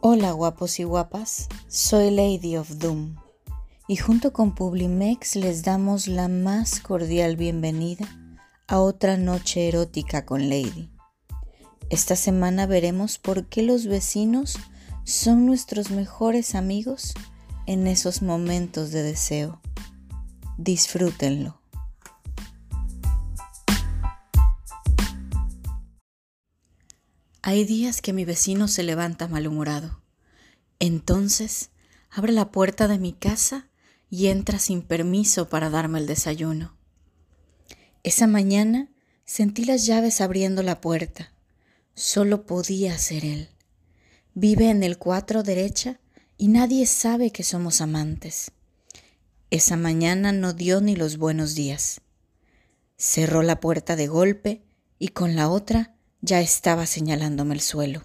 Hola guapos y guapas, soy Lady of Doom y junto con Publimex les damos la más cordial bienvenida a otra noche erótica con Lady. Esta semana veremos por qué los vecinos son nuestros mejores amigos en esos momentos de deseo. Disfrútenlo. Hay días que mi vecino se levanta malhumorado. Entonces abre la puerta de mi casa y entra sin permiso para darme el desayuno. Esa mañana sentí las llaves abriendo la puerta. Solo podía ser él. Vive en el cuatro derecha y nadie sabe que somos amantes. Esa mañana no dio ni los buenos días. Cerró la puerta de golpe y con la otra ya estaba señalándome el suelo.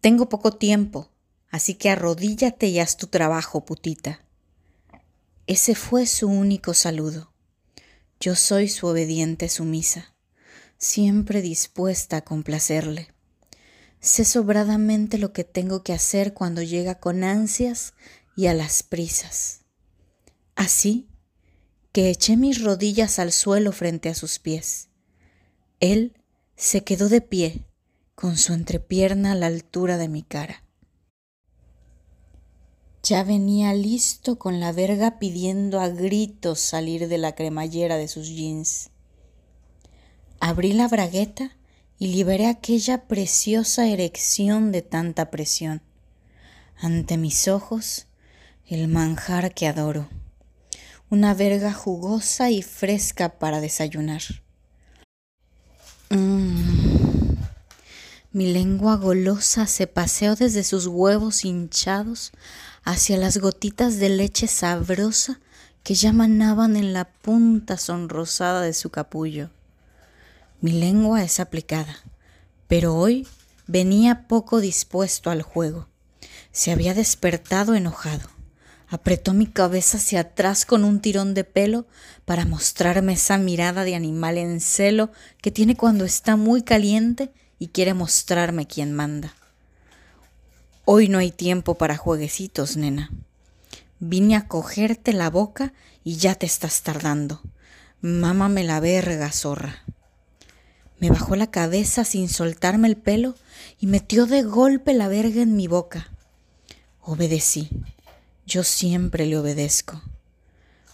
Tengo poco tiempo, así que arrodíllate y haz tu trabajo, putita. Ese fue su único saludo. Yo soy su obediente sumisa, siempre dispuesta a complacerle. Sé sobradamente lo que tengo que hacer cuando llega con ansias y a las prisas. Así que eché mis rodillas al suelo frente a sus pies él se quedó de pie, con su entrepierna a la altura de mi cara. Ya venía listo con la verga pidiendo a gritos salir de la cremallera de sus jeans. Abrí la bragueta y liberé aquella preciosa erección de tanta presión. Ante mis ojos, el manjar que adoro, una verga jugosa y fresca para desayunar. Mm. Mi lengua golosa se paseó desde sus huevos hinchados hacia las gotitas de leche sabrosa que ya manaban en la punta sonrosada de su capullo. Mi lengua es aplicada, pero hoy venía poco dispuesto al juego. Se había despertado enojado. Apretó mi cabeza hacia atrás con un tirón de pelo para mostrarme esa mirada de animal en celo que tiene cuando está muy caliente y quiere mostrarme quién manda. Hoy no hay tiempo para jueguecitos, nena. Vine a cogerte la boca y ya te estás tardando. Mámame la verga, zorra. Me bajó la cabeza sin soltarme el pelo y metió de golpe la verga en mi boca. Obedecí. Yo siempre le obedezco.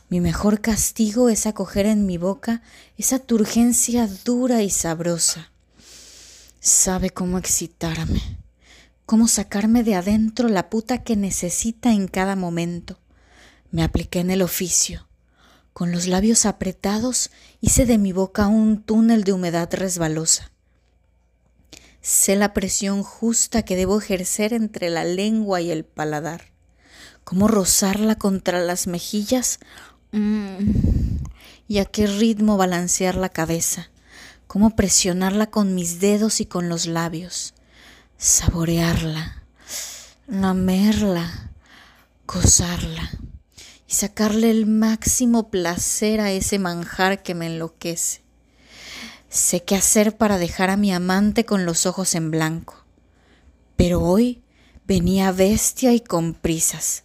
Mi mejor castigo es acoger en mi boca esa turgencia dura y sabrosa. Sabe cómo excitarme, cómo sacarme de adentro la puta que necesita en cada momento. Me apliqué en el oficio. Con los labios apretados hice de mi boca un túnel de humedad resbalosa. Sé la presión justa que debo ejercer entre la lengua y el paladar cómo rozarla contra las mejillas mm, y a qué ritmo balancear la cabeza, cómo presionarla con mis dedos y con los labios, saborearla, lamerla, gozarla y sacarle el máximo placer a ese manjar que me enloquece. Sé qué hacer para dejar a mi amante con los ojos en blanco, pero hoy venía bestia y con prisas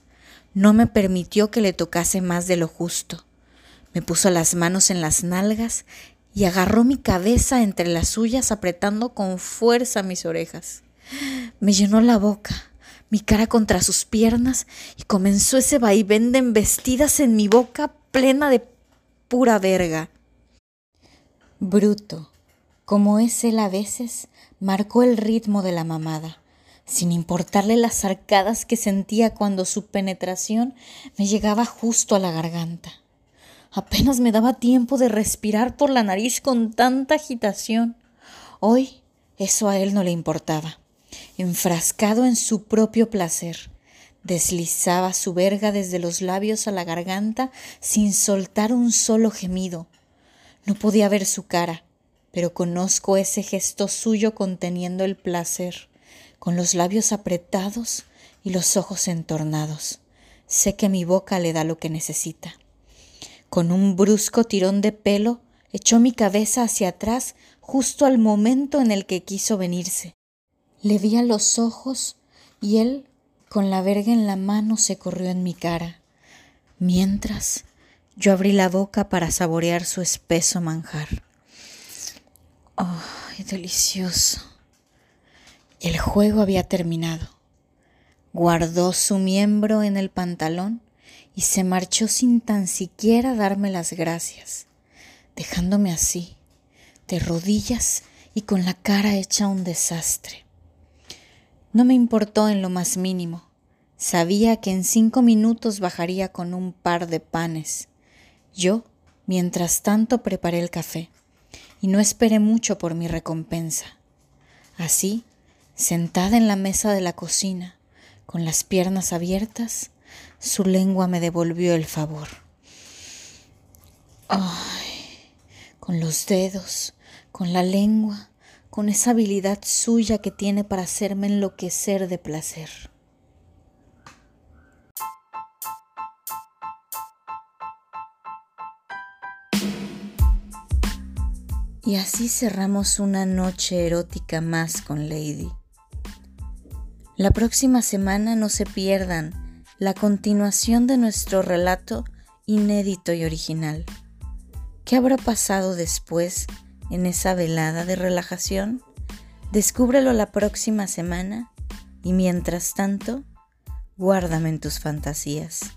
no me permitió que le tocase más de lo justo. Me puso las manos en las nalgas y agarró mi cabeza entre las suyas apretando con fuerza mis orejas. Me llenó la boca, mi cara contra sus piernas y comenzó ese vaivén de embestidas en mi boca plena de pura verga. Bruto, como es él a veces, marcó el ritmo de la mamada sin importarle las arcadas que sentía cuando su penetración me llegaba justo a la garganta. Apenas me daba tiempo de respirar por la nariz con tanta agitación. Hoy eso a él no le importaba. Enfrascado en su propio placer, deslizaba su verga desde los labios a la garganta sin soltar un solo gemido. No podía ver su cara, pero conozco ese gesto suyo conteniendo el placer con los labios apretados y los ojos entornados. Sé que mi boca le da lo que necesita. Con un brusco tirón de pelo, echó mi cabeza hacia atrás justo al momento en el que quiso venirse. Le vi a los ojos y él, con la verga en la mano, se corrió en mi cara, mientras yo abrí la boca para saborear su espeso manjar. ¡Ay, delicioso! El juego había terminado. Guardó su miembro en el pantalón y se marchó sin tan siquiera darme las gracias, dejándome así, de rodillas y con la cara hecha un desastre. No me importó en lo más mínimo. Sabía que en cinco minutos bajaría con un par de panes. Yo, mientras tanto, preparé el café y no esperé mucho por mi recompensa. Así, sentada en la mesa de la cocina, con las piernas abiertas, su lengua me devolvió el favor. Ay, con los dedos, con la lengua, con esa habilidad suya que tiene para hacerme enloquecer de placer. Y así cerramos una noche erótica más con Lady. La próxima semana no se pierdan la continuación de nuestro relato inédito y original. ¿Qué habrá pasado después en esa velada de relajación? Descúbrelo la próxima semana y mientras tanto, guárdame en tus fantasías.